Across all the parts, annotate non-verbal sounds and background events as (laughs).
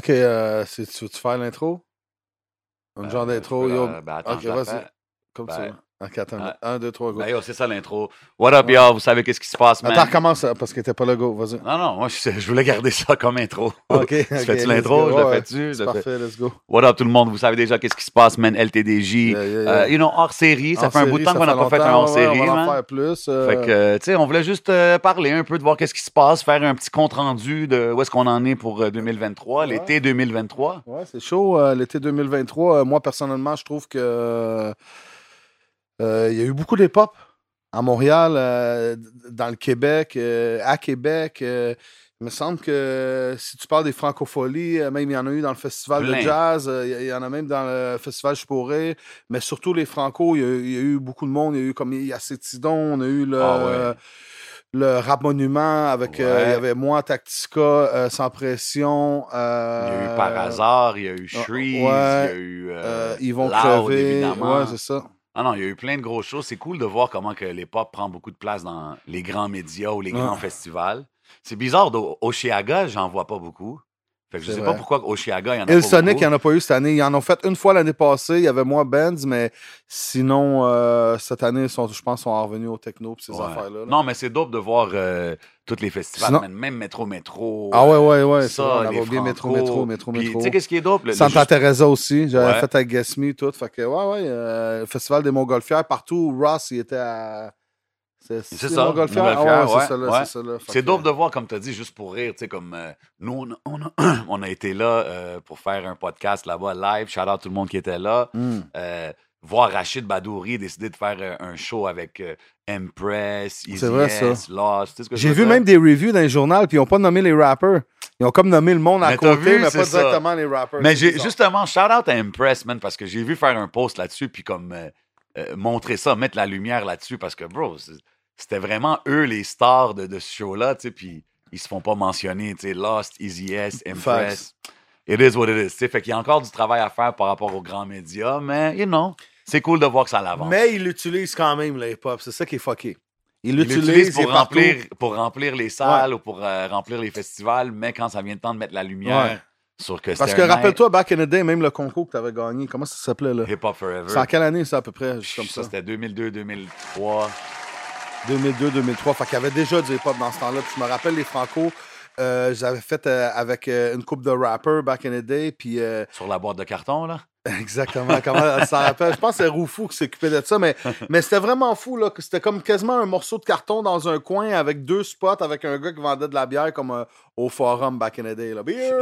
OK, euh, c'est- tu veux-tu faire l'intro? Un genre d'intro, je peux yo. ben, attends, OK, je la vas-y. Comme Ben, ça. OK, attends. ouais. Un, deux, trois, go. Ben, yo, c'est ça l'intro. What up, y'all? Vous savez qu'est-ce qui se passe, man? Attends, recommence euh, parce que t'es pas là, go. Vas-y. Non, non, moi, je, je voulais garder ça comme intro. (laughs) OK. tu ok, fais-tu l'intro? Je Ouais, fais-tu? C'est parfait, let's go. What up, tout le monde? Vous savez déjà qu'est-ce qui se passe, man? LTDJ. Yeah, yeah, yeah. Euh, you know, hors série. Ça fait un bout de temps qu'on n'a pas fait un hors ouais, série, On va en faire plus. euh, Fait que, tu sais, on voulait juste euh, parler un peu de voir qu'est-ce qui se passe, faire un petit compte rendu de où est-ce qu'on en est pour euh, 2023, Ouais. l'été 2023. Ouais, c'est chaud. L'été 2023, euh, moi, personnellement, je trouve que il y a eu beaucoup d'hip-hop à Montréal, euh, dans le Québec, euh, à Québec. euh, il me semble que si tu parles des francopholies, euh, même il y en a eu dans le festival Plein. de jazz, euh, il y- en a même dans le festival Je pourrais, mais surtout les franco, il y, a, il y a eu beaucoup de monde. Il y a eu comme il y a Cétidon, on a eu le, Ah ouais. le rap monument avec, euh, il y Ouais. avait moi, Tactica, euh, Sans pression. Il y a eu euh, Par hasard, il y a eu ah, Shreeze, il y a eu. euh, euh, ils vont crever. évidemment. Ouais, c'est ça. Ah non, il y a eu plein de grosses choses. C'est cool de voir comment que prend beaucoup de place dans les grands médias ou les grands festivals. C'est bizarre, d'O- Oshiaga, j'en vois pas beaucoup. Fait que je sais vrai. pas pourquoi Oshiaga, il y en a Et le pas Sonic, il n'y en a pas eu cette année. Ils en ont fait une fois l'année passée. Il y avait moins Benz, mais sinon, euh, cette année, ils sont, je pense, sont revenus au techno et ces Ouais. affaires-là. là. Non, mais c'est dope de voir euh, tous les festivals, Sinon- même Métro Métro. Ah ouais, ouais, ouais. c'est ça, on les avait oublié Métro. Métro, Métro, Métro. Tu sais, qu'est-ce qui est dope? Le- Santa juste- Teresa aussi. J'avais Ouais. fait avec Guess Me, tout. Fait que, ouais, ouais. euh, le Festival des Montgolfières, partout. Ross, il était à. C'est ça, Ah ouais, ouais, c'est ouais. C'est ça, là. Fait C'est que- dope de voir, comme tu as dit, juste pour rire, tu sais, comme euh, nous, on a, (clears throat) on a- été là euh, pour faire un podcast là-bas live. Shout out tout le monde qui était là. Hmm. Euh, voir Rachid Badouri décider de faire un show avec Empress, Easy vrai, S, Lost. J'ai vu même des reviews dans les journaux, puis ils n'ont pas nommé les rappers. Ils ont comme nommé le monde à Mais côté, vu, mais pas ça. directement les rappers. Mais j'ai justement, shout out à Empress, man, parce que j'ai vu faire un post là-dessus, puis comme euh, montrer ça, mettre la lumière là-dessus, parce que, bro, c'était vraiment eux les stars de, de ce show-là, tu sais, puis ils se font pas mentionner, tu sais, Lost, Easy S, Empress. It is what it is, tu sais. Fait qu'il y a encore du travail à faire par rapport aux grands médias, mais, you know, c'est cool de voir que ça l'avance. Mais ils l'utilisent quand même, le hip-hop. C'est ça qui est fucké. Ils l'utilisent pour partout. remplir, pour remplir les salles ou pour euh, remplir les festivals, mais quand ça vient le temps de mettre la lumière Ouais. Que Parce que rappelle-toi, back in the day, même le concours que tu avais gagné, comment ça s'appelait là? Hip Hop Forever. C'est en quelle année ça à peu près? Juste comme ça, ça? c'était 2002-2003. 2002-2003. Fait qu'il y avait déjà du hip-hop dans ce temps-là. Puis je me rappelle les Franco, euh, j'avais fait euh, avec euh, une coupe de rappers back in the day. Puis Sur la boîte de carton, là? Exactement, comment ça rappelle? Je pense que c'est Roufou qui s'occupait de ça, mais, mais c'était vraiment fou. là. que C'était comme quasiment un morceau de carton dans un coin avec deux spots avec un gars qui vendait de la bière comme euh, au forum back in the day. Là. Beer,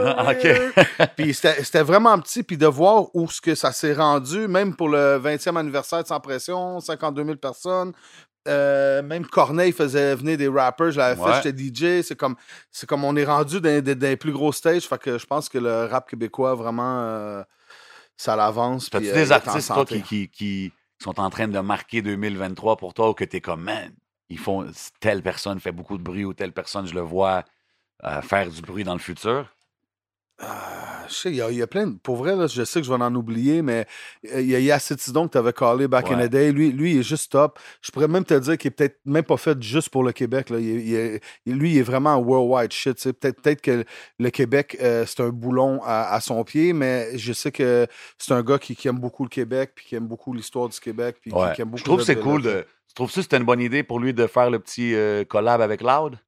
beer. (laughs) Puis c'était c'était vraiment petit. Puis de voir où ce que ça s'est rendu, même pour le 20e anniversaire de Sans Pression, 52 000 personnes. Euh, même Corneille faisait venir des rappers, je l'avais Ouais. fait, j'étais DJ. C'est comme, c'est comme on est rendu dans, dans- dans les plus gros stages. Fait que je pense que le rap québécois, vraiment, euh, ça l'avance. T'as-tu euh, des en artistes, toi, qui, qui, qui sont en train de marquer 2023 pour toi ou que t'es comme, man, ils font, telle personne fait beaucoup de bruit ou telle personne, je le vois euh, faire du bruit dans le futur? Ah, je sais, il y, a- il y a plein de. Pour vrai, là, je sais que je vais en oublier, mais euh, il y a Yacetidon que tu avais callé back in the day. Lui, lui, il est juste top. Je pourrais même te dire qu'il est peut-être même pas fait juste pour le Québec. Là. Il est- il est- il- lui, il est vraiment un worldwide shit. Peut-être peut que le Québec, euh, c'est un boulon à, à son pied, mais je sais que c'est un gars qui, qui aime beaucoup le Québec, puis qui aime beaucoup l'histoire du Québec, puis qui- Ouais. qui, aime beaucoup Je trouve que c'est cool de. Tu trouves que c'était une bonne idée pour lui de faire le petit euh, collab avec Loud?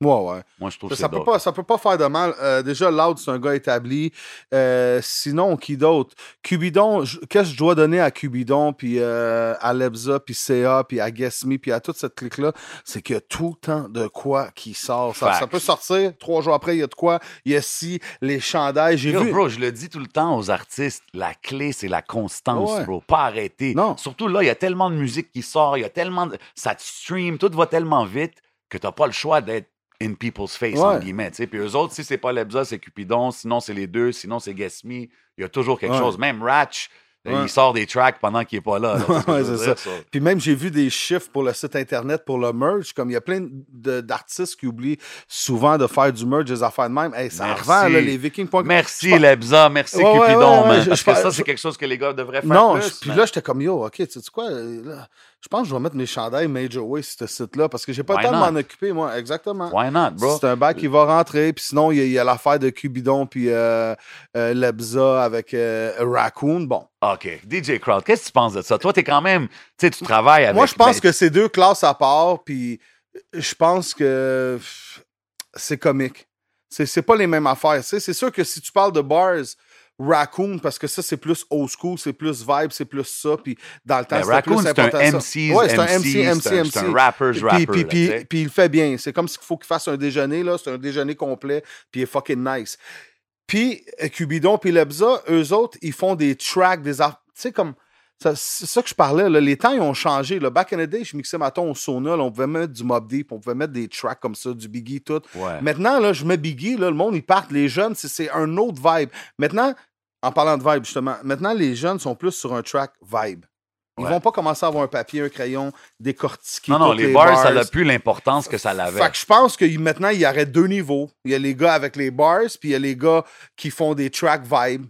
Ouais, ouais. Moi, je trouve que Ça peut, pas, ça peut pas faire de mal. Euh, déjà, Loud, c'est un gars établi. Euh, sinon, qui d'autre? Cubidon, qu'est-ce que je dois donner à Cubidon, puis euh, à Lebza, puis CA, puis à Guess Me, puis à toute cette clique-là? C'est qu'il y a tout le temps de quoi qui sort. Ça, ça peut sortir, trois jours après, il y a de quoi. Il y a si, les chandails. J'ai vu. bro, je le dis tout le temps aux artistes, la clé, c'est la constance, Ouais. bro. Pas arrêter. Non. Surtout là, il y a tellement de musique qui sort, il y a tellement de... Ça te stream, tout va tellement vite que t'as pas le choix d'être in people's face, Ouais. entre guillemets. Puis eux autres, si c'est pas Lebza, c'est Cupidon, sinon c'est les deux, sinon c'est Guess Me. Il y a toujours quelque Ouais. chose. Même Ratch, Ouais. il sort des tracks pendant qu'il est pas là. là, c'est Ouais, ça. Puis même, j'ai vu des chiffres pour le site internet, pour le merch. Comme il y a plein d'artistes qui oublient souvent de faire du merch, des affaires de même. Hey, ça Merci. revend, là, les Vikings. Merci, pense- Lebza, merci Ouais, Cupidon, man. je- Parce je que ça, c'est quelque chose que les gars devraient faire Non, plus. puis là, j'étais comme yo, ok, tu sais quoi, là, je pense que je vais mettre mes chandails Major Way sur ce site-là parce que j'ai pas le temps de m'en occuper, moi. Exactement. Why not, bro? C'est un bac qui va rentrer, puis sinon, il y a, il y a l'affaire de Cubidon puis euh, euh, Lebza avec euh, Raccoon. Bon. OK. DJ Crowd, qu'est-ce que tu penses de ça? Toi, t'es quand même, tu sais, tu travailles avec... Moi, je pense ben, que c'est deux classes à part, puis je pense que c'est comique. C'est c'est pas les mêmes affaires. tu. C'est sûr que si tu parles de bars, Raccoon, parce que ça, c'est plus old school, c'est plus vibe, c'est plus ça, puis dans le temps, ben, Raccoon, plus c'est un important ça. MC, Ouais, c'est un MC, MC, MC, c'est un- MC. c'est un rapper's rapper, puis, puis- tu puis il le fait bien. C'est comme s'il faut qu'il fasse un déjeuner, là. C'est un déjeuner complet, puis il est fucking nice. Puis euh, Cubidon puis Lebza, eux autres, ils font des tracks, des... ar- Tu sais, comme... C'est ça que je parlais, là. les temps ils ont changé. Là. Back in the day, je mixais ma ton au sauna, là, on pouvait mettre du Mob Deep, on pouvait mettre des tracks comme ça, du Biggie, tout. Ouais. Maintenant, là, je mets Biggie, là, le monde, ils partent, les jeunes, c'est- c'est un autre vibe. Maintenant, en parlant de vibe, justement, maintenant, les jeunes sont plus sur un track vibe. Ils Ouais. vont pas commencer à avoir un papier, un crayon, décortiquer Non, non, les les bars, ça n'a plus l'importance que ça l'avait. Fait que je pense que maintenant, il y aurait deux niveaux. Il y a les gars avec les bars, puis il y a les gars qui font des track vibe.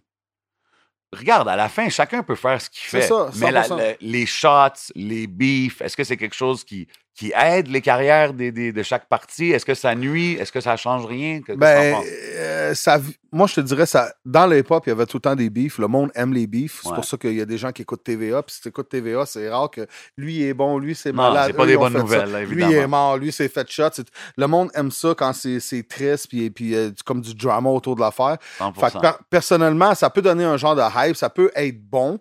Regarde, à la fin, chacun peut faire ce qu'il C'est fait. ça, Mais la- 100%. la- les shots, les beefs, est-ce que c'est quelque chose qui, qui aide les carrières des, des- de chaque partie? Est-ce que ça nuit? Est-ce que ça change rien? Que- Ben, euh, ça, moi, je te dirais, ça, dans le hip-hop, il y avait tout le temps des beefs. Le monde aime les beefs. C'est pour ça qu'il y a des gens qui écoutent TVA. Puis si tu écoutes TVA, c'est rare que lui il est bon, lui c'est Non, malade. c'est pas eux, des bonnes nouvelles, là, Lui évidemment. il est mort, lui c'est fait shot. Le monde aime ça quand c'est triste, puis, puis euh, comme du drama autour de l'affaire. 100%. Fait que per- personnellement, ça peut donner un genre de hype, ça peut être bon,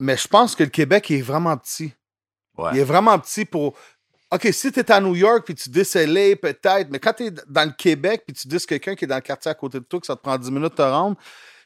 mais je pense que le Québec est vraiment petit. Ouais. Il est vraiment petit pour. OK, si tu es à New York puis tu dis peut-être, mais quand tu es dans le Québec puis tu dis quelqu'un qui est dans le quartier à côté de toi que ça te prend 10 minutes de te rendre,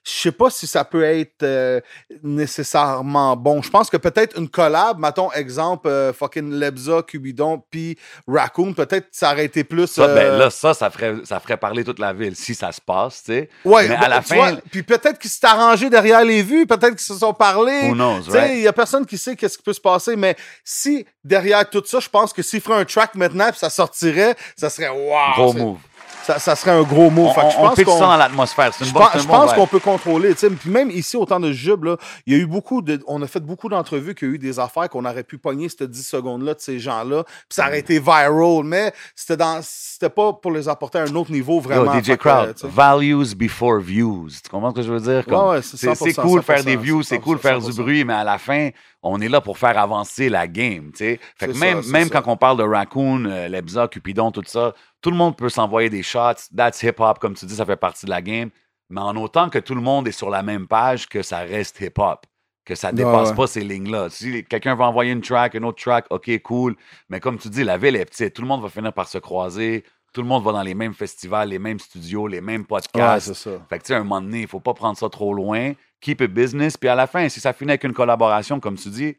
je sais pas si ça peut être euh, nécessairement bon. Je pense que peut-être une collab, mettons exemple euh, fucking Lebza, Cubidon puis Raccoon, peut-être ça aurait été plus. Ça, ben euh, là, ça, ça ferait, ça ferait parler toute la ville si ça se passe, tu sais. Ouais, Mais à la fin- vois, puis peut-être qu'ils s'est arrangé derrière les vues, peut-être qu'ils se sont parlé. Who knows, Tu sais, right? il y a personne qui sait qu'est-ce qui peut se passer, mais si derrière tout ça, je pense que s'il ferait un track maintenant puis ça sortirait, ça serait wow. Gros move. Ça, ça serait un gros mot. On, Fait que je on, pense ça dans l'atmosphère. Je pense, je bon qu'on peut contrôler. Puis même ici, au temps de Jub, là, il y a eu beaucoup de. On a fait beaucoup d'entrevues qui ont eu des affaires qu'on aurait pu pogner cette 10 secondes-là de ces gens-là. Puis ça aurait été viral, mais c'était dans. C'était pas pour les apporter à un autre niveau Yo, vraiment. DJ Fait que, Crowd, values before views. Tu comprends ce que je veux dire? Comme, Ouais, ouais, c'est c'est c'est 100%, cool faire 100%, des views, c'est cool faire du 100%. bruit, mais à la fin, on est là pour faire avancer la game. tu sais. Fait que C'est même, ça, c'est même ça. quand on parle de Raccoon, euh, Lebza, Cupidon, tout ça, tout le monde peut s'envoyer des shots. That's hip-hop, comme tu dis, ça fait partie de la game. Mais en autant que tout le monde est sur la même page, que ça reste hip-hop. Que ça dépasse ouais. pas ces lignes-là. Si quelqu'un va envoyer une track, une autre track, OK, cool. Mais comme tu dis, la ville est petite. Tout le monde va finir par se croiser. Tout le monde va dans les mêmes festivals, les mêmes studios, les mêmes Ouais, podcasts. c'est ça. Fait que, tu sais, un moment donné, il faut pas prendre ça trop loin. Keep it business. Puis à la fin, si ça finit avec une collaboration, comme tu dis,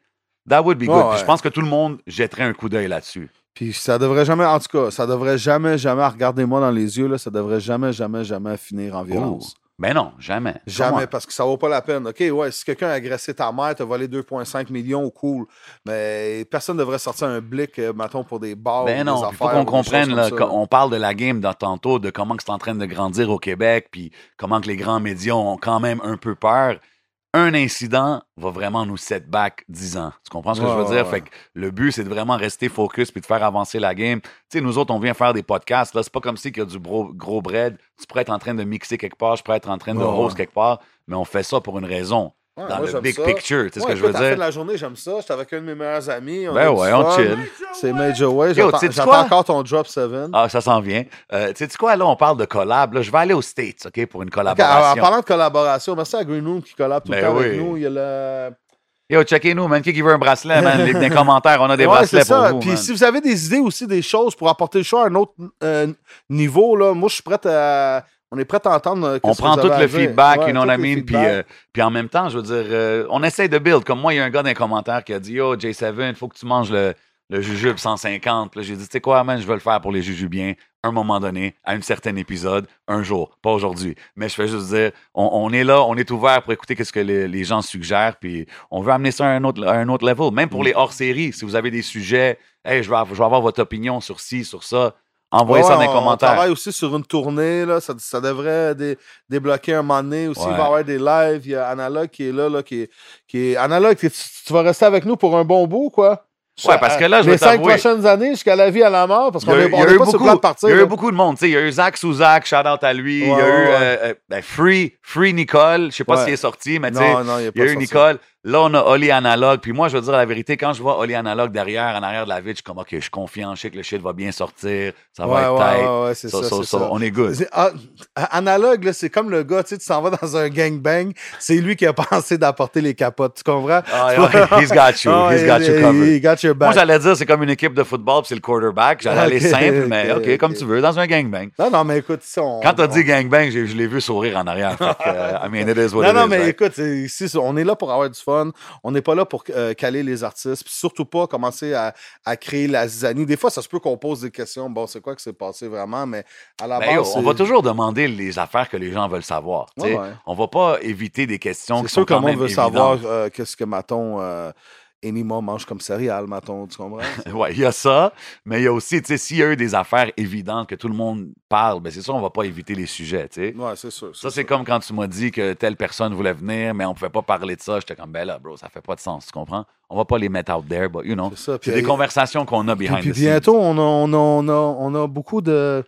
that would be good. Ouais, Puis ouais. je pense que tout le monde jetterait un coup d'œil là-dessus. Puis ça devrait jamais, en tout cas, ça devrait jamais, jamais, regardez-moi dans les yeux, là, ça devrait jamais, jamais, jamais finir en violence. Ben non, jamais. Jamais, parce que ça vaut pas la peine. OK, ouais, si quelqu'un a agressé ta mère, t'as volé 2,5 millions, cool. Mais personne devrait sortir un blick, euh, mettons, pour des bars. Ben non, il faut qu'on comprenne, là, on parle de la game dans tantôt, de comment que c'est en train de grandir au Québec, puis comment que les grands médias ont quand même un peu peur. Un incident va vraiment nous set back 10 ans. Tu comprends ce que je veux dire? Fait que le but, c'est de vraiment rester focus puis de faire avancer la game. Tu sais, nous autres, on vient faire des podcasts. Là, c'est pas comme si qu'il y a du gros, gros bread. Tu pourrais être en train de mixer quelque part, je pourrais être en train de ouais. quelque part, mais on fait ça pour une raison. Ouais, dans moi, le big ça. picture, tu sais ce que je veux écoute, à la fin dire? de la journée, j'aime ça. J'étais avec un de mes meilleurs amis. On Ben ouais, on fun. chill. C'est Major Way. J'attends encore ton Drop 7. Ah, ça s'en vient. Euh, tu sais quoi, là, on parle de collab. Là, je vais aller aux States, OK, pour une Ok, en, en collaboration. parlant de collaboration, merci à Green Room qui collab tout Ben le temps avec oui. nous. Il y a le. Yo, checkez-nous, man. Qui qui veut un bracelet, man? Les, les commentaires, on a des Ouais, bracelets pour ça. vous, Puis man. si vous avez des idées aussi, des choses pour apporter le show à un autre euh, niveau, là, moi, je suis prêt à. On est prêt à entendre. euh, On prend tout le feedback, Ouais, you know what I mean? Puis, euh, puis en même temps, je veux dire, euh, on essaye de build. Comme moi, il y a un gars dans les commentaires qui a dit Yo, J7, il faut que tu manges le, le jujube 150. Puis là, j'ai dit, tu sais quoi, man, je veux le faire pour les jujubiens, un moment donné, à un certain épisode, un jour, pas aujourd'hui. Mais je fais juste dire, on, on est là, on est ouvert pour écouter ce que les, les gens suggèrent, puis on veut amener ça à un autre, à un autre level. Même pour les hors-séries, si vous avez des sujets, hey, je av- je veux avoir votre opinion sur ci, sur ça, envoyez ça dans les on- On commentaires. travaille aussi sur une tournée, là. Ça, ça devrait dé- débloquer un moment donné. Aussi, Ouais. il va y avoir des lives. Il y a Analogue qui est là, là qui est. Qui est... Analogue, tu, tu vas rester avec nous pour un bon bout, quoi? Ouais, parce que là, je Les cinq prochaines années, jusqu'à la vie à la mort, parce qu'on a, est, il y on a est eu pas sur le beaucoup, plan de partir. il y a eu beaucoup de monde. tu sais, Il y a eu Zach Souzak, shout out à lui. il y a Ouais, eu euh, euh, ben, Free, Free Nicole. Je sais pas Ouais. s'il est sorti, mais tu sais, Non, non, il y a pas il y a eu sorti. Nicole. Là, on a Oli Analogue. Puis moi, je veux dire la vérité, quand je vois Oli Analogue derrière, en arrière de la ville, je suis comme, OK, je suis confiant, je sais que le shit va bien sortir, ça Ouais, va être tight. ouais, ouais, c'est So- ça, so- c'est so, ça. on est good. Ah, analogue, c'est comme le gars, tu sais, tu s'en vas dans un gangbang, c'est lui qui a (laughs) pensé d'apporter les capotes, tu comprends? Ah, (laughs) he's got you, he's got you covered. he got your Moi, back. j'allais dire, c'est comme une équipe de football, puis c'est le quarterback. J'allais aller simple, mais ok, comme tu veux, dans un gangbang. Non, non, mais écoute, ici, on. Quand t'as on- dit gangbang, je l'ai vu sourire en arrière. Fait que, euh, I mean, it is what Non, it non, is, mais right? écoute, ici, on est là pour avoir du fun. On n'est pas là pour euh, caler les artistes. Puis surtout pas commencer à, à créer la zizanie. Des fois, ça se peut qu'on pose des questions. Bon, c'est quoi que s'est passé vraiment? Mais à la Ben, base. yo, on va toujours demander les affaires que les gens veulent savoir. sais. Ouais, ouais. On va pas éviter des questions C'est qui sûr sont que le quand monde même veut évidentes. savoir euh, qu'est-ce que, Maton, euh, Enima mange comme céréales, Maton, tu comprends? (laughs) Ouais, il y a ça, mais il y a aussi, tu sais, s'il y a eu des affaires évidentes que tout le monde parle, ben c'est sûr, on va pas éviter les sujets, tu sais. ouais, c'est sûr. Ça, c'est comme quand tu m'as dit que telle personne voulait venir, mais on pouvait pas parler de ça. J'étais comme, ben là, bro, ça fait pas de sens, tu comprends? On va pas les mettre out there, but you know. C'est ça. C'est Puis, des euh, conversations qu'on a behind puis the scenes. bientôt, on a, on, a, on, a, on a beaucoup de.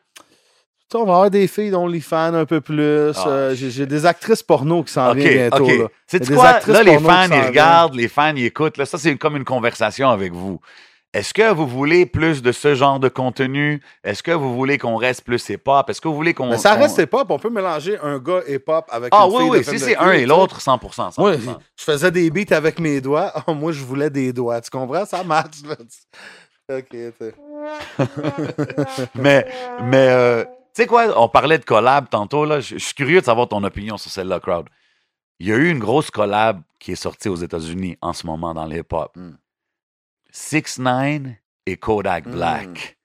On va avoir des filles d'OnlyFans un peu plus. Ah, Euh, J'ai j'ai des actrices porno qui s'en viennent bientôt. OK. Là. Des quoi? actrices Là, les fans, ils regardent, les fans, ils écoutent. Là, ça, c'est comme une conversation avec vous. Est-ce que vous voulez plus de ce genre de contenu? Est-ce que vous voulez qu'on reste plus hip-hop? Est-ce que vous voulez qu'on... Ça reste hip-hop. On peut mélanger un gars hip-hop avec Ah une oui, fille oui, de si c'est un et l'autre, 100 100 Moi, je faisais des beats avec mes doigts. Ah, (laughs) moi, je voulais des doigts. Tu comprends? Ça match. là. OK. (laughs) mais, mais euh, tu sais quoi, on parlait de collab tantôt, là. Je suis curieux de savoir ton opinion sur celle-là, Crowd. Il y a eu une grosse collab qui est sortie aux États-Unis en ce moment dans le hip-hop. Mm. 6 9 et Kodak Mm. Black.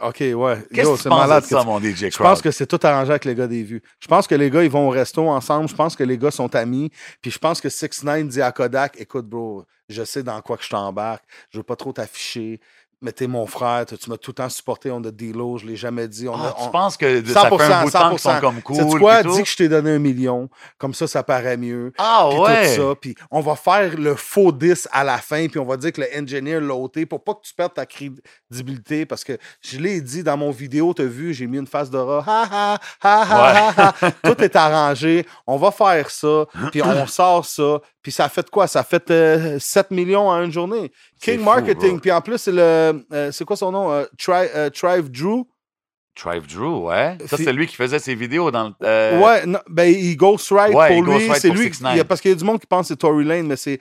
OK, ouais. Qu'est-ce que tu c'est malade de que ça, tu- mon DJ Crowd? Je pense que c'est tout arrangé avec les gars des vues. Je pense que les gars, ils vont au resto ensemble. Je pense que les gars sont amis. Puis je pense que 6 9 dit à Kodak Écoute, bro, je sais dans quoi que je t'embarque. Je veux pas trop t'afficher. Mais t'es mon frère. Tu tu m'as tout le temps supporté. On a des lots. Je l'ai jamais dit. On Ah, a, tu penses que ça fait un bout de temps qu'ils sont comme cool? Sais-tu quoi? Dis que je t'ai donné un million. Comme ça, ça paraît mieux. Ah Puis ouais! tout ça. Puis on va faire le faux 10 à la fin. Puis on va dire que le engineer l'a ôté pour pas que tu perdes ta crédibilité. Parce que je l'ai dit dans mon vidéo, t'as vu, j'ai mis une face de rat. Ha ha ha ha ha, ha. Tout est arrangé. On va faire ça. (laughs) Puis on sort ça. Puis ça a fait quoi? Ça a fait euh, 7 millions en une journée. C'est King fou, Marketing. bro. Puis en plus, c'est le. euh, c'est quoi son nom? Euh, Tri- euh, Trive Drew? Trive Drew, ouais. Ça, c'est lui qui faisait ses vidéos dans le. euh, Ouais, non, ben, il ghostwrite Ouais, il pour lui. C'est lui. 6ix9ine. il y a- parce qu'il y a du monde qui pense que c'est Tory Lane, mais c'est.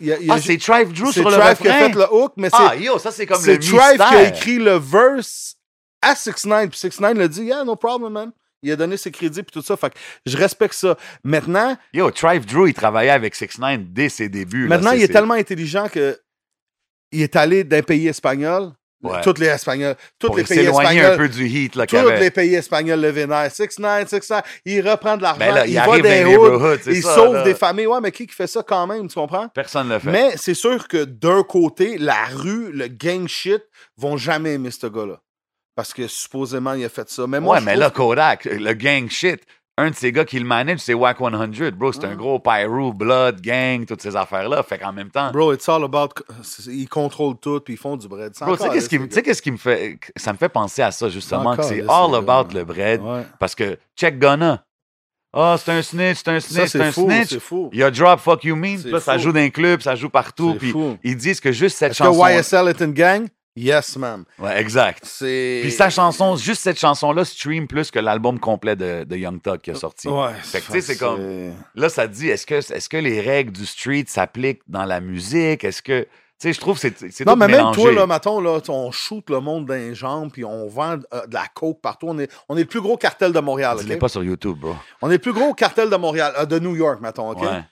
il y a- il y a Ah, c'est Trive Drew c'est sur le Trive qui a refrain? fait le hook, mais Ah, c'est. yo, ça, c'est comme le C'est. Trive qui a écrit le verse à 6 9 Puis 6 9 l'a dit, yeah, no problem, man. Il a donné ses crédits puis tout ça. Fait que je respecte ça. Maintenant, Yo, Trive Drew, il travaillait avec 6 9 dès ses débuts. maintenant il est tellement intelligent que il est allé d'un pays espagnol. Ouais. Tous les Espagnols. Tous les pays s'éloigner un espagnols. peu du heat là, Tous avait. les pays espagnols le vénèrent. 6 9 6 9 Il reprend de l'argent. Ben il, il va neighborhoods, c'est Il ça, sauve là. des familles. Ouais, mais qui qui fait ça quand même, tu comprends? Personne ne le fait. Mais c'est sûr que d'un côté, la rue, le gang shit, vont jamais aimer ce gars-là. Parce que supposément, il a fait ça. Mais moi, ouais, mais là, Kodak, le gang shit, un de ces gars qui le manage, c'est Wack 100. Bro, c'est un gros Pyro, Blood, gang, toutes ces affaires-là. Fait qu'en même temps, Bro, it's all about. Ils contrôlent tout, puis ils font du bread. Bro, tu sais qu'est-ce qui, là, me- tu sais qu'est-ce qui me fait. Ça me fait penser à ça, justement, que c'est all about le bread. Ouais. Parce que, check Gunna. Ah, c'est un snitch, c'est un snitch, c'est un fou. snitch. Fou. Il y a Drop Fuck You Mean, là, ça joue dans les clubs, ça joue partout. Puis fou. ils disent que juste cette Est-ce chanson. que YSL est une gang? Yes, ma'am. Ouais, exact. C'est. Puis sa chanson, juste cette chanson-là stream plus que l'album complet de, de Young Thug qui a sorti. Ouais. Fait que, tu sais, c'est comme- Là, ça te dit, est-ce que, est que les règles du street s'appliquent dans la musique? Est-ce que. Tu sais, je trouve que c'est c'est Non, tout mais même toi, là, mettons, là, on shoot le monde les jambes, puis on vend euh, de la coke partout. On est, on est le plus gros cartel de Montréal. Je ok? l'ai pas sur YouTube, bro. On est le plus gros cartel de Montréal, euh, de New York, mettons, OK? Ouais.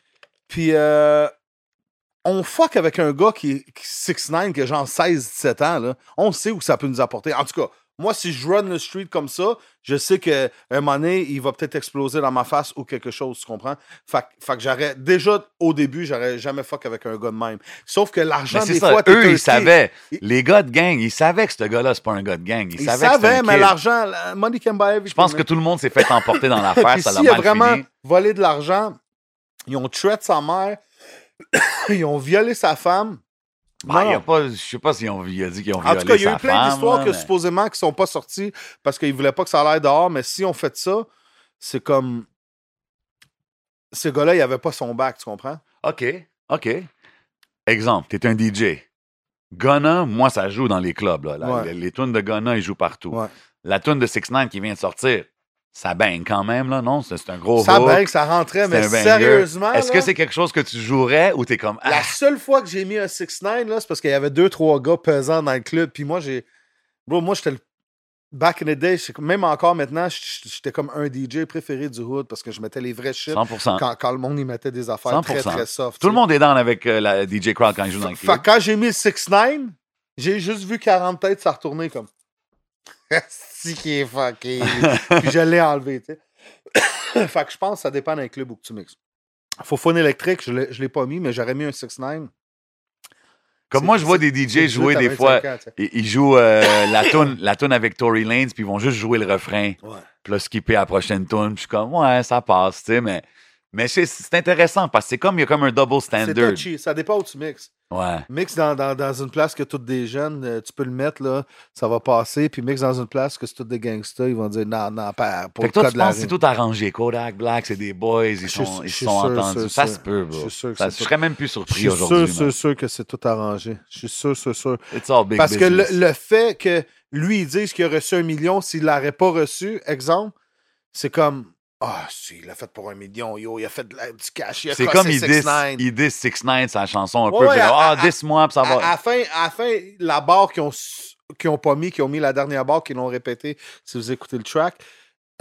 Puis, euh, on fuck avec un gars qui est 6'9, qui a genre 16-17 ans, là. On sait où ça peut nous apporter. En tout cas, moi, si je run le street comme ça, je sais qu'à un moment donné, il va peut-être exploser dans ma face ou quelque chose, tu comprends? Fait, que- fait que j'aurais, déjà, au début, j'aurais jamais fuck avec un gars de même. Sauf que l'argent, des ça, fois, eux, ils savaient. Les gars de gang, ils savaient que ce gars-là, c'est pas un gars de gang. Ils, Ils savaient mais l'argent, la- money can buy everything. Je pense que tout le monde s'est fait emporter dans (laughs) l'affaire, ça l'a a vraiment fini. volé de l'argent, ils ont tué sa mère, ils ont violé sa femme. Bah, Non. il y a pas, je sais pas s'ils ont il a dit qu'ils ont En violé tout cas, il y a sa eu plein femme, d'histoires que mais- supposément qui sont pas sorties parce qu'ils voulaient pas que ça aille dehors, mais si on fait ça, c'est comme. Ce gars-là, il avait pas son bac, tu comprends? OK, OK. Exemple, t'es un DJ. Gunna, moi, ça joue dans les clubs. Là. La- Ouais. Les, les tunes de Gunna, ils jouent partout. Ouais. La tune de 6 9 qui vient de sortir, ça bang quand même, là, non? C'est un gros ça bang, ça rentrait, mais sérieusement. Est-ce que c'est quelque chose que tu jouerais ou t'es comme... La Ah, seule fois que j'ai mis un 6-9, là, c'est parce qu'il y avait deux, trois gars pesants dans le club. Puis moi, j'ai. Bro, moi, j'étais le. Back in the day, même encore maintenant, j'étais comme un DJ préféré du hood parce que je mettais les vrais shit 100%. quand, quand le monde y mettait des affaires très, 100%. très soft. Tout le monde est down avec euh, la DJ crowd quand il joue dans le Fait club. que quand j'ai mis le 6-9, j'ai juste vu 40 têtes, ça retournait comme. (laughs) qui est fucké. Puis je l'ai enlevé, tu sais. (coughs) fait que je pense que ça dépend d'un club où que tu mixes. Faux électrique, je l'ai je l'ai pas mis, mais j'aurais mis un 6-9. Comme C'est- moi, je vois des DJ jouer des 25 fois... ans. Ils ils jouent euh, la tune la avec Tory Lanez, puis ils vont juste jouer le refrain. Puis là, skipper à la prochaine tune. Puis je suis comme, ouais, ça passe, tu sais, mais, mais c'est, intéressant parce que c'est comme, il y a comme un double standard. touchy, ça dépend où tu mixes. Ouais. Mix dans, dans, dans une place que toutes des jeunes, euh, tu peux le mettre, là, ça va passer. Puis mix dans une place que c'est tous des gangsters, ils vont dire non, non, pas pour Fait que toi, tu penses c'est tout arrangé. Kodak, Black, c'est des boys, ils Je sont, suis- ils je suis sont sûr, entendus. sûr, ça sûr. se peut, bro. Je suis sûr que Ça- je serais même plus Je surpris suis aujourd'hui. sûr, man. sûr, sûr que c'est tout arrangé. Je suis sûr, sûr, sûr. It's all big Parce que le, le fait que lui, il dise qu'il a reçu un million, s'il l'aurait pas reçu, exemple, c'est comme Ah, si, il l'a fait pour un million, yo, il a fait la- du cash. il a C'est comme il 6ix9ine. dit, il dit 6 9 sa chanson un Ouais, peu. ouais, ah, à- 10 mois, puis ça à va. la fin, à la fin, la barre qu'ils ont, ont pas mis, qu'ils ont mis la dernière barre, qu'ils l'ont répété, si vous écoutez le track,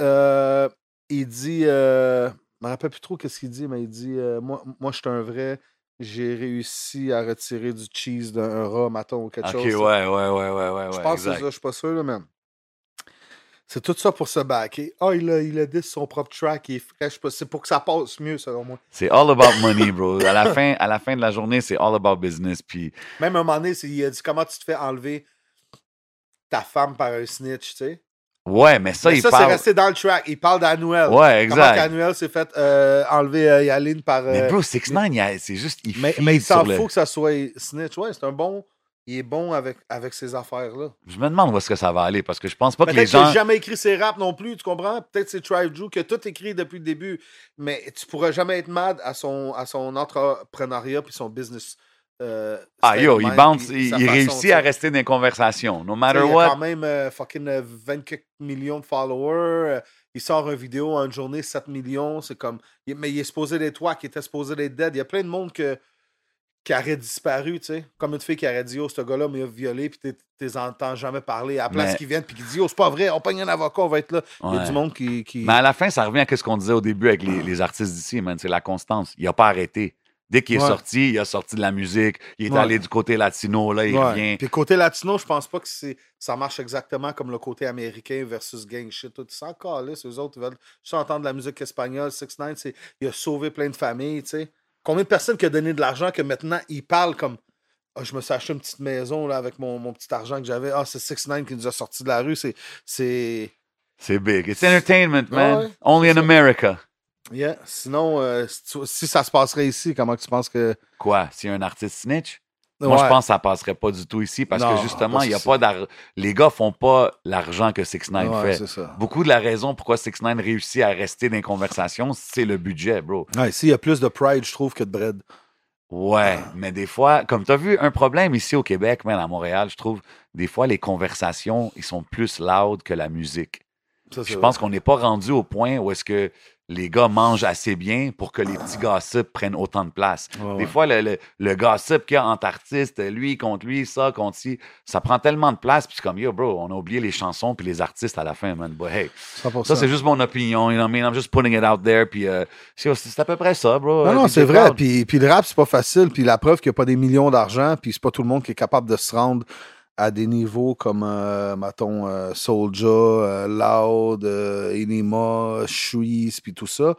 euh, il dit, euh, je me rappelle plus trop qu'est-ce qu'il dit, mais il dit, euh, moi, moi je suis un vrai, j'ai réussi à retirer du cheese d'un rat, maton ou quelque Ok, chose. ouais, ouais, ouais, ouais, ouais. Je pense que c'est ça, je suis pas sûr, là, même. C'est tout ça pour se backer. Ah, il a, il a dit son propre track, il est fraîche. C'est pour que ça passe mieux, selon moi. C'est all about money, bro. À la fin, à la fin de la journée, c'est all about business. Puis Même à un moment donné, c'est- il a dit comment tu te fais enlever ta femme par un snitch, tu sais? ouais, mais ça, Mais il ça, c'est parle. resté dans le track. Il parle d'Annuel. Ouais, Comment exact. qu'Annuel s'est fait euh, enlever euh, Yaline par. Mais euh, bro, 6 9 c'est juste, il mais, mais il s'en fout que ça soit snitch. Ouais, c'est un bon. Il est bon avec, avec ces affaires-là. Je me demande où est-ce que ça va aller parce que je pense pas que les Peut-être gens. n'a jamais écrit ses raps non plus, tu comprends? Peut-être c'est Tribe Drew qui a tout écrit depuis le début, mais tu pourras jamais être mad à son, à son entrepreneuriat puis son business. euh, Ah yo, il bounce, il, réussit à rester dans les conversations. No Tu sais, matter Il a what. quand même euh, fucking euh, 24 millions de followers. euh, il sort une vidéo en une journée, 7 millions. C'est comme. mais il est supposé d'être toi, qui était supposé d'être dead. Il y a plein de monde que, qui aurait disparu, tu sais. Comme une fille qui aurait dit, oh, ce gars-là m'a violé, puis t'es- entends jamais parler. À la place Mais- qu'ils viennent, puis qu'ils disent, oh, c'est pas vrai, on pogne un avocat, on va être là. Il y a du monde qui. qui... Mais à la fin, ça revient à ce qu'on disait au début avec les, les artistes d'ici, man. C'est la constance. Il a pas arrêté. Dès qu'il est Ouais. sorti, il a sorti de la musique. Il est Ouais. allé du côté latino, là, il revient. Puis côté latino, je pense pas que c'est ça marche exactement comme le côté américain versus gang shit. Tout ça encore là, eux autres ils veulent juste entendre de la musique espagnole. 6 9 c'est il a sauvé plein de familles, tu sais. Combien de personnes qui ont donné de l'argent que maintenant ils parlent comme Ah, je me suis acheté une petite maison là, avec mon, mon petit argent que j'avais. Ah, c'est 6 9 qui nous a sortis de la rue. C'est. c'est... C'est big. It's entertainment, man. Ouais, Only in America. Yeah. Sinon, euh, si, tu- si ça se passerait ici, comment tu penses que. Quoi? Si un artiste snitch? Moi, je pense que ça passerait pas du tout ici parce Non, que justement, il y a pas d'ar- Les gars font pas l'argent que 6 9 Ouais, fait. Beaucoup de la raison pourquoi 6 9 réussit à rester dans les conversations, c'est le budget, bro. Ouais, ici, il y a plus de pride, je trouve, que de bread. Ouais, Ah. mais des fois, comme tu as vu, un problème ici au Québec, même à Montréal, je trouve, des fois, les conversations, ils sont plus loud que la musique. Ça, Je vrai. pense qu'on n'est pas rendu au point où est-ce que les gars mangent assez bien pour que les petits gossips prennent autant de place. Des ouais. fois, le, le, le gossip qu'il y a entre artistes, lui contre lui, ça contre ci, ça prend tellement de place. Puis c'est comme, yo, bro, on a oublié les chansons puis les artistes à la fin, man. But hey, 100%. ça, c'est juste mon opinion. You know what I mean? I'm just putting it out there. Puis euh, c'est à peu près ça, bro. Non, non, c'est vrai. Puis, puis le rap, c'est pas facile. Puis la preuve qu'il n'y a pas des millions d'argent, puis c'est pas tout le monde qui est capable de se rendre à des niveaux comme, euh, mettons, euh, Soulja, euh, Loud, euh, Enima, Shreeze, puis tout ça.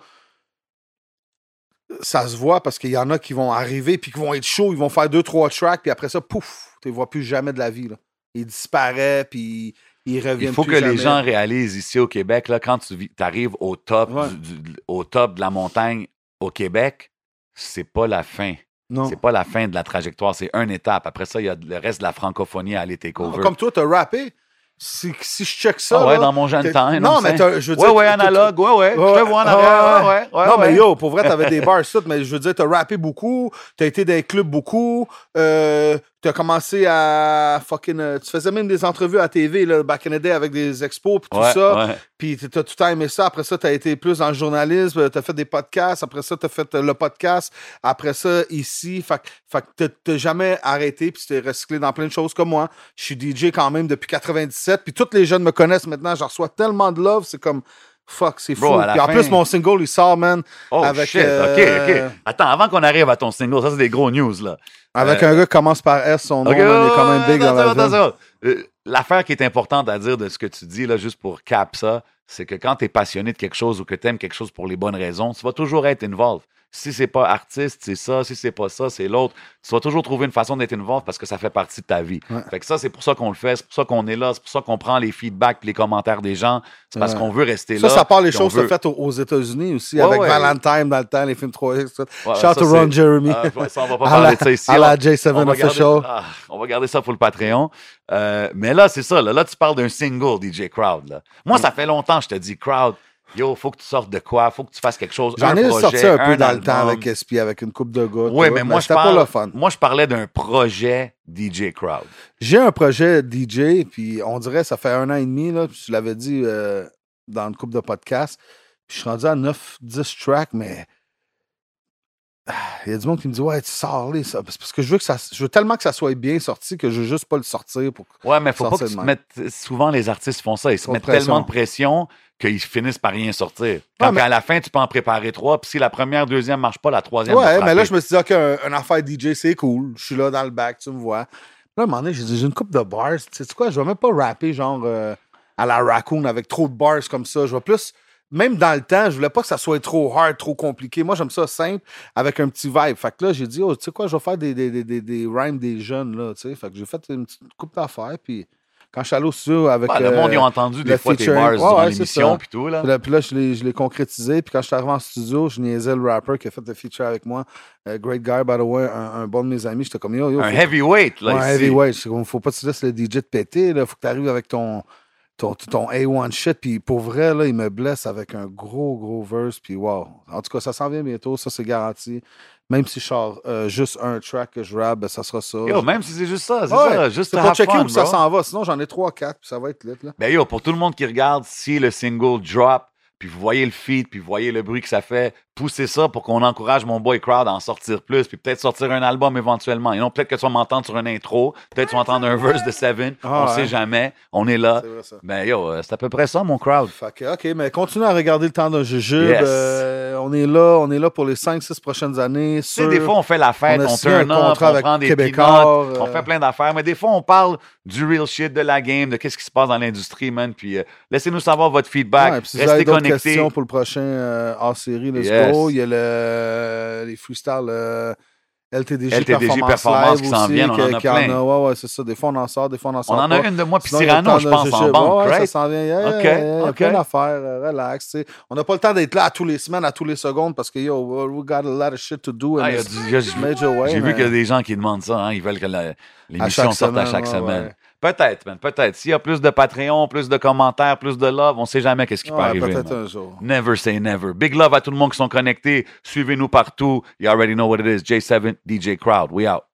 Ça se voit parce qu'il y en a qui vont arriver, puis qui vont être chauds, ils vont faire deux, trois tracks, puis après ça, pouf, tu les vois plus jamais de la vie. Là. Ils disparaissent, puis ils reviennent Il faut plus que jamais. les gens réalisent ici au Québec, là, quand tu arrives au top, Ouais. du- du- au top de la montagne au Québec, c'est pas la fin. Non. C'est pas la fin de la trajectoire, c'est une étape. Après ça, il y a le reste de la francophonie à aller take over. Comme toi, t'as rappé. Si, si je check ça. Ah ouais, là, dans mon jeune temps. Non, mais je veux Ouais, dire. ouais, t'as- analogue, ouais, ouais. Ouais, Je te vois en ouais, arrière. ouais, Ouais, ouais, non, ouais. mais yo, pour vrai, t'avais des bars, tout, mais je veux dire, t'as rappé beaucoup, t'as été dans les clubs beaucoup, euh, t'as commencé à fucking. euh, tu faisais même des entrevues à TV, là, back in the day, avec des expos, pis tout Ouais, ça. ouais. Puis t'as tout le temps aimé ça. Après ça, t'as été plus dans le journalisme, t'as fait des podcasts. Après ça, t'as fait euh, le podcast. Après ça, ici. Fait, que- fait que t'as- jamais arrêté, puis tu t'es recyclé dans plein de choses comme moi. Je suis DJ quand même depuis 97, puis tous les jeunes me connaissent maintenant. Je reçois tellement de love, c'est comme. Fuck, c'est fou. Puis en fin- plus, mon single, il sort, man, Oh Avec, shit, euh, ok, ok. Attends, avant qu'on arrive à ton single, ça c'est des gros news là. avec Euh, un gars qui commence par S, son nom, Ok, il est quand ouais, même big dans la. Euh, L'affaire qui est importante à dire de ce que tu dis, là, juste pour cap ça, c'est que quand tu es passionné de quelque chose ou que tu aimes quelque chose pour les bonnes raisons, tu vas toujours être involved. Si c'est pas artiste, c'est ça. Si c'est pas ça, c'est l'autre. Tu vas toujours trouver une façon d'être involved parce que ça fait partie de ta vie. Ouais. Fait que ça, c'est pour ça qu'on le fait, c'est pour ça qu'on est là, c'est pour ça qu'on prend les feedbacks et les commentaires des gens. C'est parce Ouais. qu'on veut rester Ça, là. ça part les choses veut- faites aux, États-Unis aussi, Ouais, avec. Valentine dans le temps, les films 3X. tout ça. Ouais, Shout ça, to Ron Jeremy. Ah, ça, on va pas (laughs) parler de ça ici. à la J7 on va, garder, Official. ah, on va garder ça pour le Patreon. Euh, mais là, c'est ça. Là, là, tu parles d'un single, DJ Crowd. Là. Moi, ça fait longtemps que je te dis, Crowd, yo, faut que tu sortes de quoi? Faut que tu fasses quelque chose. J'en ai projet, sorti un peu dans le temps avec SP, avec une coupe de gars. Oui, mais moi, je parle, pas le fun. moi, je parlais d'un projet DJ Crowd. J'ai un projet DJ, puis on dirait ça fait un an et demi, là, puis je l'avais dit euh, dans une coupe de podcast. Puis je suis rendu à 9-10 tracks, mais il y a du monde qui me dit Ouais, tu sors les ça. Parce que je veux que ça. Je veux tellement que ça soit bien sorti que je veux juste pas le sortir pour. Ouais, mais faut pas que tu mettes. Souvent, les artistes font ça. Ils se mettent tellement de pression qu'ils finissent par rien sortir. Quand Ouais, mais- à la fin, tu peux en préparer trois, puis si la première, deuxième marche pas, la troisième. Ouais, mais là, je me suis dit, OK, un, un affaire DJ, c'est cool. Je suis là dans le bac, tu me vois. Là, à un moment donné, j'ai dit, j'ai une coupe de bars. Tu sais quoi, je vais même pas rapper genre euh, à la raccoon avec trop de bars comme ça. Je vais plus. Même dans le temps, je voulais pas que ça soit trop hard, trop compliqué. Moi, j'aime ça simple, avec un petit vibe. Fait que là, j'ai dit, oh, tu sais quoi, je vais faire des, des, des, des, des rhymes des jeunes, là, tu sais. Fait que j'ai fait une petite coupe d'affaires, puis quand je suis allé au studio avec... Ouais, le monde, ils euh, ont entendu des fois tes bars Ouais, durant ouais, c'est l'émission, puis tout, là. puis là, puis là, je l'ai, concrétisé. Puis quand je suis arrivé en studio, je niaisais le rapper qui a fait le feature avec moi. Euh, great guy, by the way, un, un bon de mes amis. J'étais comme, yo, yo. Un faut- heavyweight, là, ici. heavyweight. Faut pas que tu laisses le DJ te péter. Là. Faut que tu arrives avec ton, ton, ton A1 shit. Puis pour vrai, là, il me blesse avec un gros, gros verse. Puis wow. En tout cas, ça s'en vient bientôt. Ça, c'est garanti. Même si je sors euh, juste un track que je rappe, ben, ça sera ça. Yo, même si c'est juste ça, c'est Ouais, ça, juste pour checker fun, où ça s'en va. Sinon, j'en ai 3-4. Puis ça va être lit. Là. Ben yo, pour tout le monde qui regarde, si le single drop, puis vous voyez le feed, puis vous voyez le bruit que ça fait, poussez ça pour qu'on encourage mon boy Crowd à en sortir plus, puis peut-être sortir un album éventuellement. Et non, peut-être que tu vas m'entendre sur une intro, peut-être tu vas entendre un verse de Seven, Ah, on ouais. sait jamais, on est là. C'est vrai, ça. Ben yo, euh, c'est à peu près ça, mon Crowd. Que, OK, mais continue à regarder le temps d'un jujube. Yes. Euh, on est là, on est là pour les 5-6 prochaines années. Tu sais, des fois, on fait la fête, on on, signé un turn up, contrat on prend des Québécois, peanuts, on euh, fait plein d'affaires, mais des fois, on parle du real shit, de la game, de qu'est-ce qui se passe dans l'industrie, man. Puis euh, laissez-nous savoir votre feedback, Ouais, restez d'autres connectés. questions pour le prochain euh, hors-série, let's Yes. go. Il y a le, les freestyles euh, LTDJ, LTDJ Performance, qui s'en aussi, viennen, on en a plein. Ouais, ouais, c'est ça. Des fois, on en sort, des fois, on en On sort en pas. a une de moi, puis Cyrano, je pense, en banque, Ouais, right? ça s'en vient. Yeah, Ok, yeah, yeah, Il y a ok. plein d'affaires. euh, relax. On n'a pas le temps d'être là à tous les semaines, à tous les secondes, parce que, yo, we got a lot of shit to do. Ah, J'ai vu qu'il y a des gens qui demandent ça, hein, ils veulent que l'émission sorte à chaque semaine. Peut-être, man, peut-être. S'il y a plus de Patreon, plus de commentaires, plus de love, on sait jamais qu'est-ce qui peut arriver. peut-être man. un jour. Never say never. Big love à tout le monde qui sont connectés. Suivez-nous partout. You already know what it is. J7 DJ Crowd. We out.